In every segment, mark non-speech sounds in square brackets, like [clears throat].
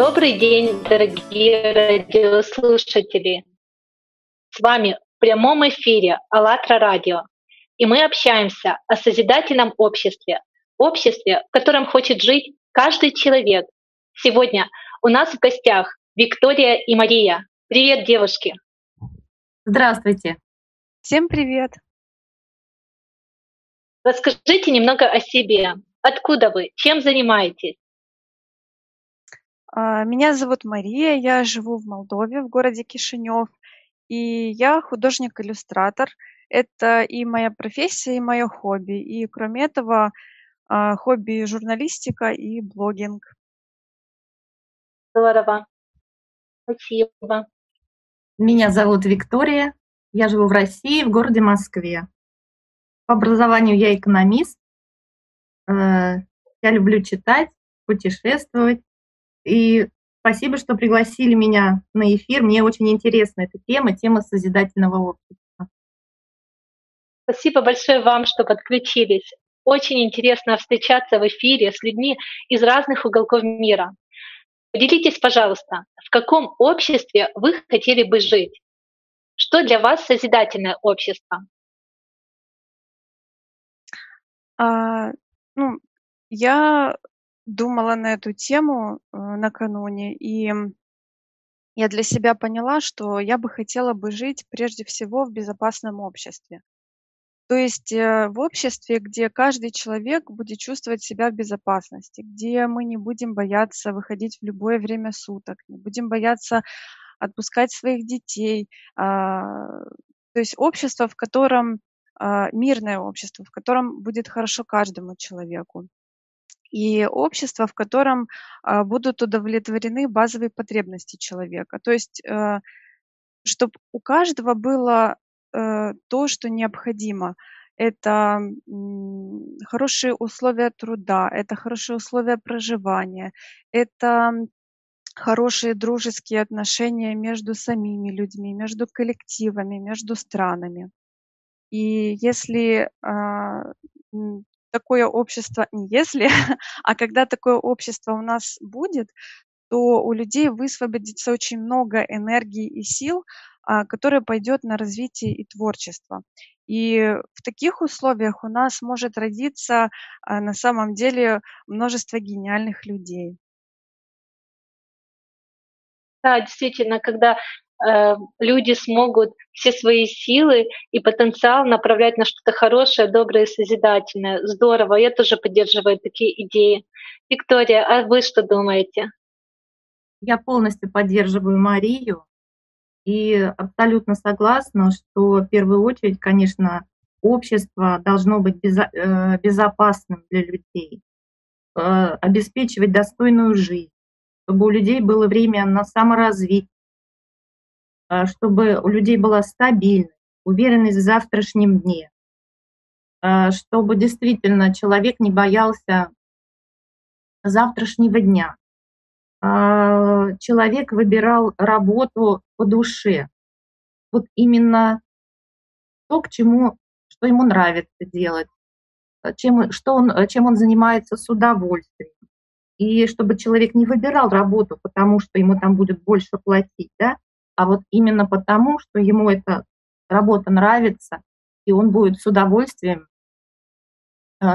Добрый день, дорогие радиослушатели! С вами в прямом эфире АЛЛАТРА Радио. И мы общаемся о созидательном обществе, обществе, в котором хочет жить каждый человек. Сегодня у нас в гостях Виктория и Мария. Привет, девушки! Здравствуйте! Всем привет! Расскажите немного о себе. Откуда вы? Чем занимаетесь? А, меня зовут Мария, я живу в Молдове, в городе Кишинев, и я художник-иллюстратор. Это и моя профессия, и мое хобби. И кроме этого, а, хобби журналистика и блогинг. Здорово. Спасибо. Меня зовут Виктория, я живу в России, в городе Москве. По образованию я экономист. Э, я люблю читать, путешествовать. И спасибо, что пригласили меня на эфир. Мне очень интересна эта тема, тема созидательного общества. Спасибо большое вам, что подключились. Очень интересно встречаться в эфире с людьми из разных уголков мира. Поделитесь, пожалуйста, в каком обществе вы хотели бы жить? Что для вас созидательное общество? А, ну, я думала на эту тему э, накануне, и я для себя поняла, что я бы хотела бы жить прежде всего в безопасном обществе. То есть э, в обществе, где каждый человек будет чувствовать себя в безопасности, где мы не будем бояться выходить в любое время суток, не будем бояться отпускать своих детей. А, то есть общество, в котором а, мирное общество, в котором будет хорошо каждому человеку. И общество, в котором а, будут удовлетворены базовые потребности человека. То есть, э, чтобы у каждого было э, то, что необходимо. Это хорошие условия труда, это хорошие условия проживания, это хорошие дружеские отношения между самими людьми, между коллективами, между странами. И если а, такое общество, не если, [laughs] а когда такое общество у нас будет, то у людей высвободится очень много энергии и сил, а, которая пойдет на развитие и творчество. И в таких условиях у нас может родиться а, на самом деле множество гениальных людей. Да, действительно, когда люди смогут все свои силы и потенциал направлять на что-то хорошее, доброе созидательное. Здорово, я тоже поддерживаю такие идеи. Виктория, а вы что думаете? Я полностью поддерживаю Марию и абсолютно согласна, что в первую очередь, конечно, общество должно быть э, безопасным для людей, э, обеспечивать достойную жизнь, чтобы у людей было время на саморазвитие, чтобы у людей была стабильность, уверенность в завтрашнем дне, а, чтобы действительно человек не боялся завтрашнего дня. А, человек выбирал работу по душе. Вот именно то, к чему, что ему нравится делать, чем, что он, чем он занимается с удовольствием. И чтобы человек не выбирал работу, потому что ему там будет больше платить, да, а вот именно потому, что ему эта работа нравится, и он будет с удовольствием э,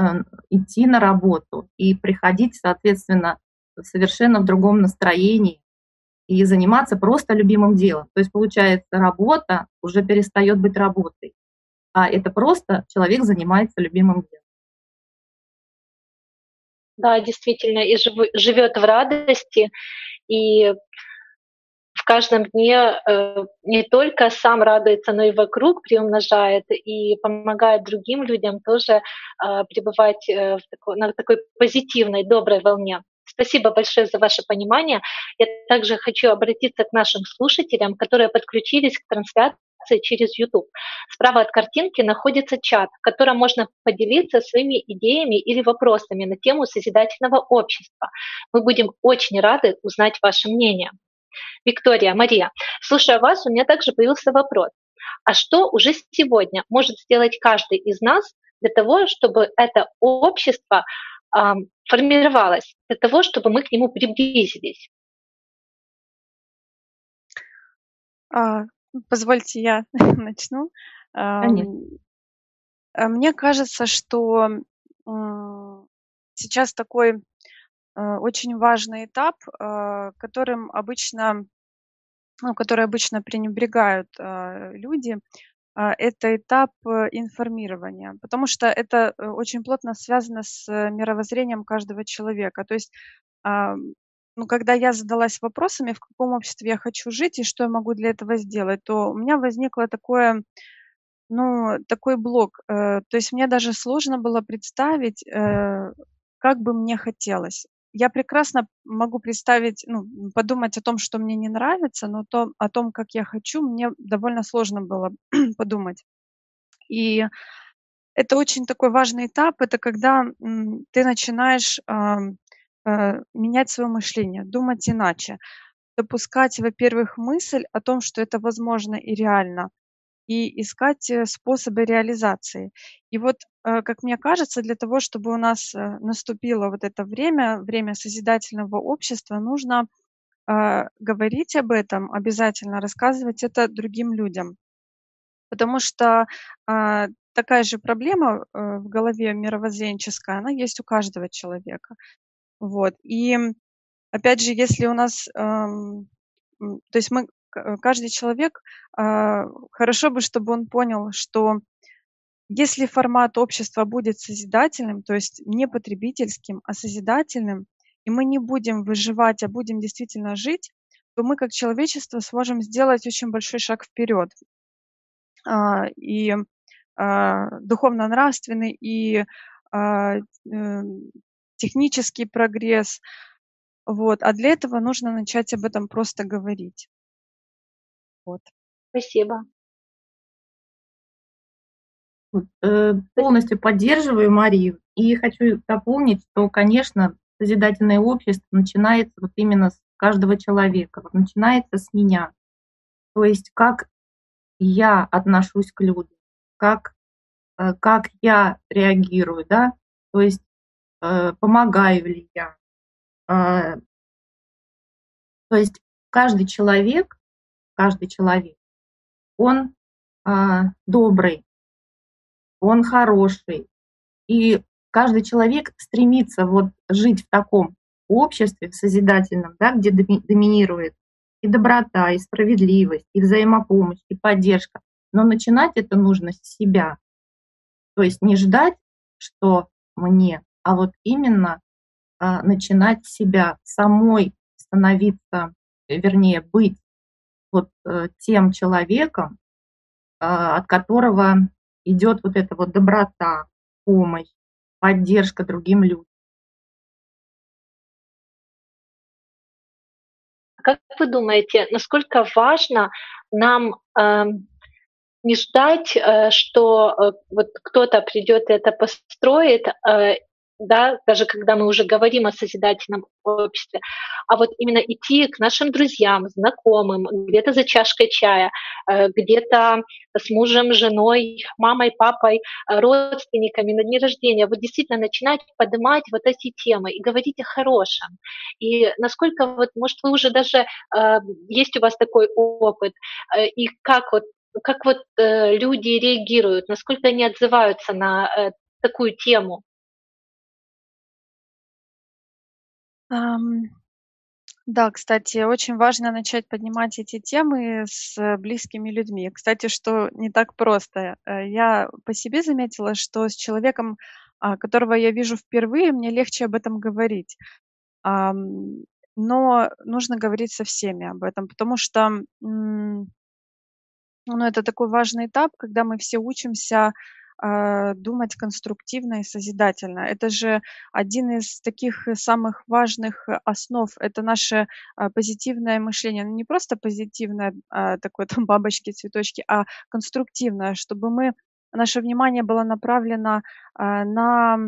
идти на работу и приходить, соответственно, совершенно в другом настроении и заниматься просто любимым делом. То есть, получается, работа уже перестает быть работой, а это просто человек занимается любимым делом. Да, действительно, и живет в радости, и каждом дне э, не только сам радуется, но и вокруг приумножает и помогает другим людям тоже э, пребывать э, такой, на такой позитивной, доброй волне. Спасибо большое за ваше понимание. Я также хочу обратиться к нашим слушателям, которые подключились к трансляции через YouTube. Справа от картинки находится чат, в котором можно поделиться своими идеями или вопросами на тему созидательного общества. Мы будем очень рады узнать ваше мнение. Виктория, Мария, слушая вас, у меня также появился вопрос. А что уже сегодня может сделать каждый из нас для того, чтобы это общество э, формировалось, для того, чтобы мы к нему приблизились? А, позвольте, я [laughs] начну. Конечно. А, мне кажется, что сейчас такой очень важный этап, а, которым обычно ну, который обычно пренебрегают, а, люди, а, это этап, э, информирования. Потому что это, э, очень плотно связано с мировоззрением каждого человека. То есть, ам, ну, когда я задалась вопросами, в каком обществе я хочу жить и что я могу для этого сделать, то у меня возникло такое, ну, такой блок. Э, то есть мне даже сложно было представить, э, как бы мне хотелось. Я прекрасно могу представить, ну, подумать о том, что мне не нравится, но то о том, как я хочу, мне довольно сложно было [clears throat] подумать. И это очень такой важный этап. Это когда, ты начинаешь, э, менять своё мышление, думать иначе. Допускать, во-первых, мысль о том, что это возможно и реально, и искать, э, способы реализации. И вот, как мне кажется, для того, чтобы у нас, э, наступило вот это время, время созидательного общества, нужно, а, говорить об этом обязательно, рассказывать это другим людям. Потому что, такая же проблема, э, в голове мировоззренческая, она есть у каждого человека. Вот. И, опять же, если у нас, ам, м, то есть мы каждый человек, хорошо бы, чтобы он понял, что если формат общества будет созидательным, то есть не потребительским, а созидательным, и мы не будем выживать, а будем действительно жить, то мы как человечество сможем сделать очень большой шаг вперед. А, и, а, духовно-нравственный, и, а, э, технический прогресс. Вот. А для этого нужно начать об этом просто говорить. Вот. Спасибо. Э, полностью поддерживаю Марию и хочу дополнить, что, конечно, созидательное общество начинается вот именно с каждого человека, вот начинается с меня. То есть как я отношусь к людям, как, э, как я реагирую, да, то есть э, помогаю ли я. То есть каждый человек, каждый человек, он а, добрый, он хороший. И каждый человек стремится вот жить в таком обществе, в созидательном, да, где доминирует и доброта, и справедливость, и взаимопомощь, и поддержка. Но начинать это нужно с себя. То есть не ждать, что мне, а вот именно а, начинать с себя, самой становиться, вернее, быть вот э, тем человеком, а, от которого идет вот эта вот доброта, помощь, поддержка другим людям. Как вы думаете, насколько важно нам э, не ждать, э, что э, вот кто-то придет и это построит, э, да, даже когда мы уже говорим о созидательном обществе, а вот именно идти к нашим друзьям, знакомым, где-то за чашкой чая, э, где-то с мужем, женой, мамой, папой, э, родственниками на дни рождения, вот действительно начинать поднимать вот эти темы и говорить о хорошем. И насколько вот, может, вы уже даже, э, есть у вас такой опыт, и как вот как вот люди реагируют, насколько они отзываются на такую тему? Ам, да, кстати, очень важно начать поднимать эти темы с близкими людьми. Кстати, что не так просто. Э, я по себе заметила, что с человеком, а, которого я вижу впервые, мне легче об этом говорить. Ам, но нужно говорить со всеми об этом, потому что, ну, это такой важный этап, когда мы все учимся думать конструктивно и созидательно. Это же один из таких самых важных основ. Это наше а, позитивное мышление. Ну, не просто позитивное, а, такое там бабочки, цветочки, а конструктивное, чтобы мы, наше внимание было направлено на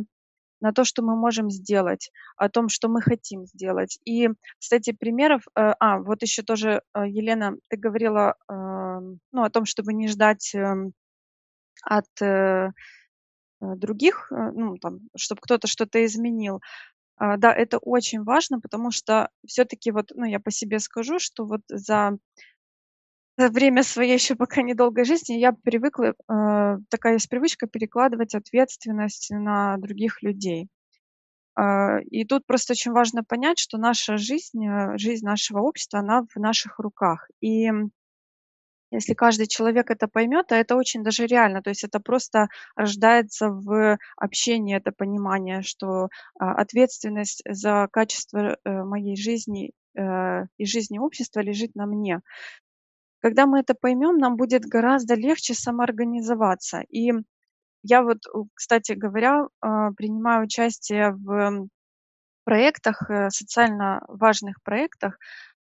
на то, что мы можем сделать, о том, что мы хотим сделать. И, кстати, примеров, э, а, вот еще тоже, э, Елена, ты говорила, эм, ну, о том, чтобы не ждать эм, от э, э, других, э, ну, там, чтобы кто-то что-то изменил. А, да, это очень важно, потому что все-таки вот, ну, я по себе скажу, что вот за за время своей еще пока недолгой жизни я привыкла, э, такая есть привычка перекладывать ответственность на других людей. Э, и тут просто очень важно понять, что наша жизнь, жизнь нашего общества, она в наших руках. И если каждый человек это поймет, а это очень даже реально, то есть это просто рождается в общении, это понимание, что а, ответственность за качество э, моей жизни э, и жизни общества лежит на мне. Когда мы это поймем, нам будет гораздо легче самоорганизоваться. И я вот, кстати говоря, а, принимаю участие в проектах, э, социально важных проектах,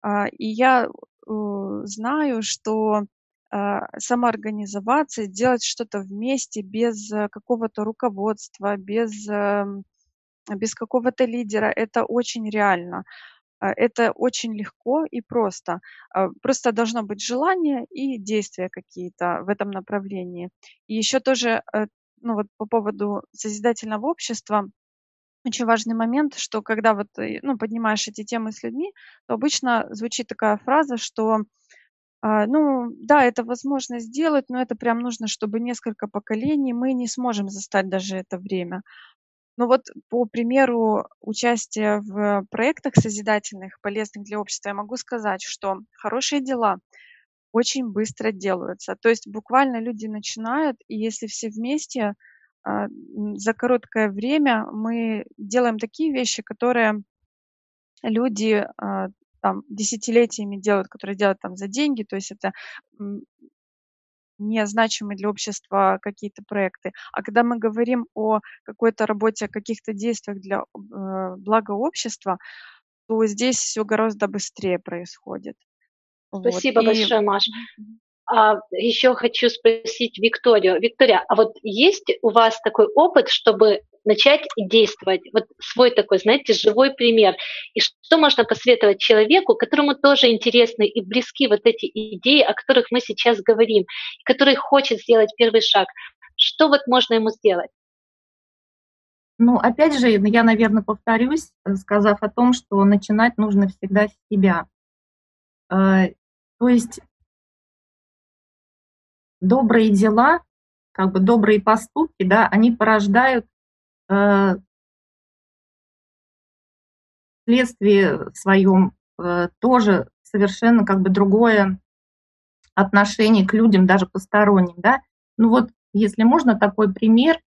а, и я знаю, что а, самоорганизоваться, делать что-то вместе без э, какого-то руководства, без, эм, без какого-то лидера, это очень реально. Это очень легко и просто. Просто должно быть желание и действия какие-то в этом направлении. И еще тоже, э, ну вот по поводу созидательного общества, очень важный момент, что когда вот, э, ну, поднимаешь эти темы с людьми, то обычно звучит такая фраза, что, а, ну, да, это возможно сделать, но это прям нужно, чтобы несколько поколений, мы не сможем застать даже это время. Но вот по примеру участия в проектах созидательных, полезных для общества, я могу сказать, что хорошие дела очень быстро делаются. То есть буквально люди начинают, и если все вместе – за короткое время мы делаем такие вещи, которые люди а, там десятилетиями делают, которые делают там за деньги, то есть это незначимые для общества какие-то проекты. А когда мы говорим о какой-то работе, о каких-то действиях для э, блага общества, то здесь все гораздо быстрее происходит. Спасибо вот. большое, И... Маша. А еще хочу спросить Викторию. Виктория, а вот есть у вас такой опыт, чтобы начать действовать? Вот свой такой, знаете, живой пример. И что можно посоветовать человеку, которому тоже интересны и близки вот эти идеи, о которых мы сейчас говорим, который хочет сделать первый шаг? Что вот можно ему сделать? Ну, опять же, я, наверное, повторюсь, сказав о том, что начинать нужно всегда с себя. Э, то есть добрые дела, как бы добрые поступки, да, они порождают э, вследствие своем э, тоже совершенно как бы другое отношение к людям, даже посторонним, да. Ну вот, если можно такой пример,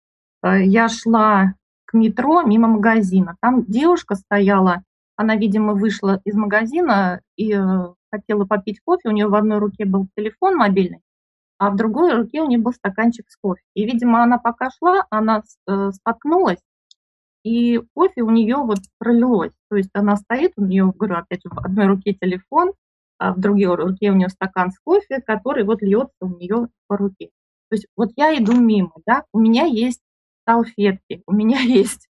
э, я шла к метро мимо магазина, там девушка стояла, она, видимо, вышла из магазина и э, хотела попить кофе, у нее в одной руке был телефон мобильный, а в другой руке у нее был стаканчик с кофе. И, видимо, она пока шла, она э, споткнулась, и кофе у нее вот пролилось. То есть она стоит, у нее, говорю, опять в одной руке телефон, а в другой руке у нее стакан с кофе, который вот льется у нее по руке. То есть вот я иду мимо, да, у меня есть салфетки, у меня [laughs] есть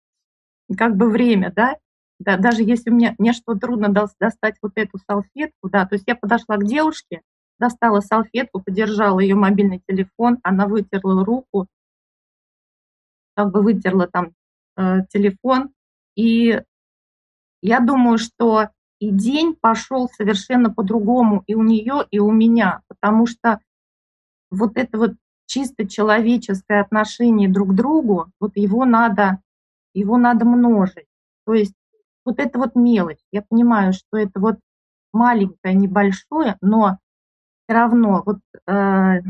как бы время, да, да, даже если мне, мне что трудно достать вот эту салфетку, да, то есть я подошла к девушке, достала салфетку, подержала ее мобильный телефон, она вытерла руку, как бы вытерла там э, телефон. И я думаю, что и день пошел совершенно по-другому и у нее, и у меня, потому что вот это вот чисто человеческое отношение друг к другу, вот его надо, его надо множить. То есть вот это вот мелочь. Я понимаю, что это вот маленькое, небольшое, но равно вот э,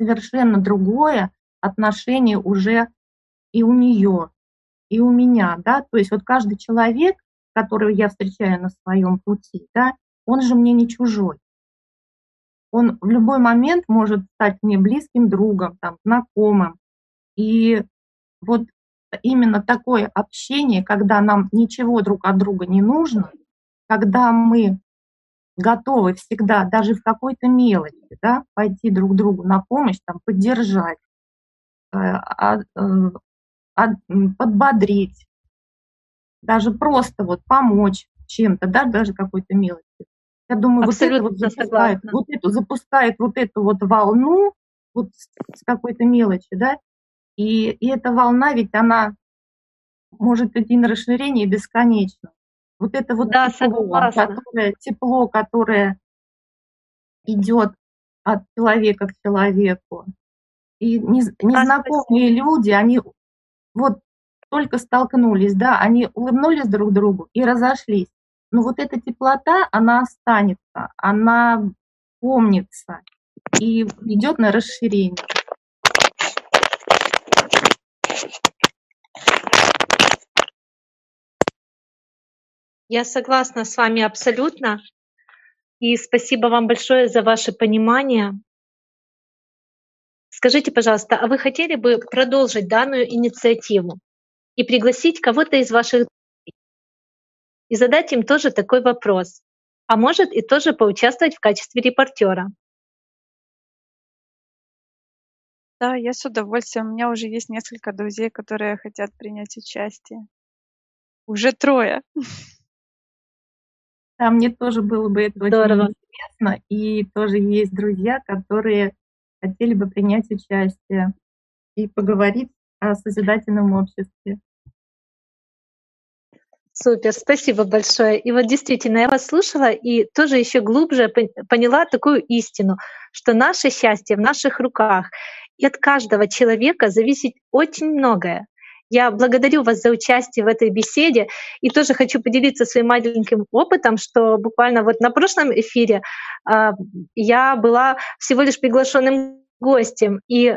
совершенно другое отношение уже и у нее, и у меня, да, то есть вот каждый человек, которого я встречаю на своем пути, да, он же мне не чужой. Он в любой момент может стать мне близким другом, там, знакомым. И вот именно такое общение, когда нам ничего друг от друга не нужно, когда мы готовы всегда, даже в какой-то мелочи, да, пойти друг другу на помощь, там, поддержать, э, а, э, подбодрить, даже просто вот помочь чем-то, да, даже какой-то мелочи. Я думаю, Абсолютно вот это вот запускает, вот эту, запускает вот эту вот волну вот с, с какой-то мелочи, да, и, и эта волна ведь она может идти на расширение бесконечно. Вот это вот да, тепло, которое, тепло, которое идет от человека к человеку. И незнакомые люди, они вот только столкнулись, да, они улыбнулись друг другу и разошлись. Но вот эта теплота, она останется, она помнится и идет на расширение. Я согласна с вами абсолютно. И спасибо вам большое за ваше понимание. Скажите, пожалуйста, а вы хотели бы продолжить данную инициативу и пригласить кого-то из ваших и задать им тоже такой вопрос, а может и тоже поучаствовать в качестве репортера? Да, я с удовольствием. У меня уже есть несколько друзей, которые хотят принять участие. Уже трое. [laughs] Да, мне тоже было бы это Здорово. очень интересно. И тоже есть друзья, которые хотели бы принять участие и поговорить о созидательном обществе. Супер, спасибо большое. И вот действительно, я вас слушала и тоже еще глубже поняла такую истину, что наше счастье в наших руках. И от каждого человека зависит очень многое. Я благодарю вас за участие в этой беседе и тоже хочу поделиться своим маленьким опытом, что буквально вот на прошлом эфире э, я была всего лишь приглашенным гостем. И э,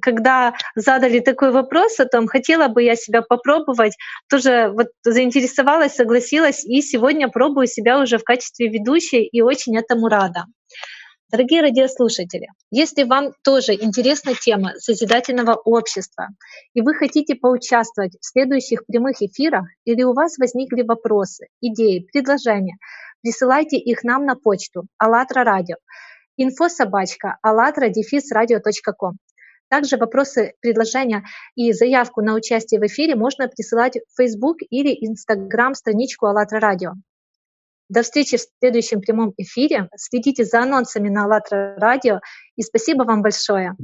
когда задали такой вопрос о том, хотела бы я себя попробовать, тоже вот заинтересовалась, согласилась, и сегодня пробую себя уже в качестве ведущей и очень этому рада. Дорогие радиослушатели, если вам тоже интересна тема созидательного общества, и вы хотите поучаствовать в следующих прямых эфирах, или у вас возникли вопросы, идеи, предложения, присылайте их нам на почту АЛЛАТРА радио, инфособачка радио.ком. Также вопросы, предложения и заявку на участие в эфире можно присылать в Facebook или Instagram страничку АЛЛАТРА радио. До встречи в следующем прямом эфире. Следите за анонсами на АЛЛАТРА радио. И спасибо вам большое.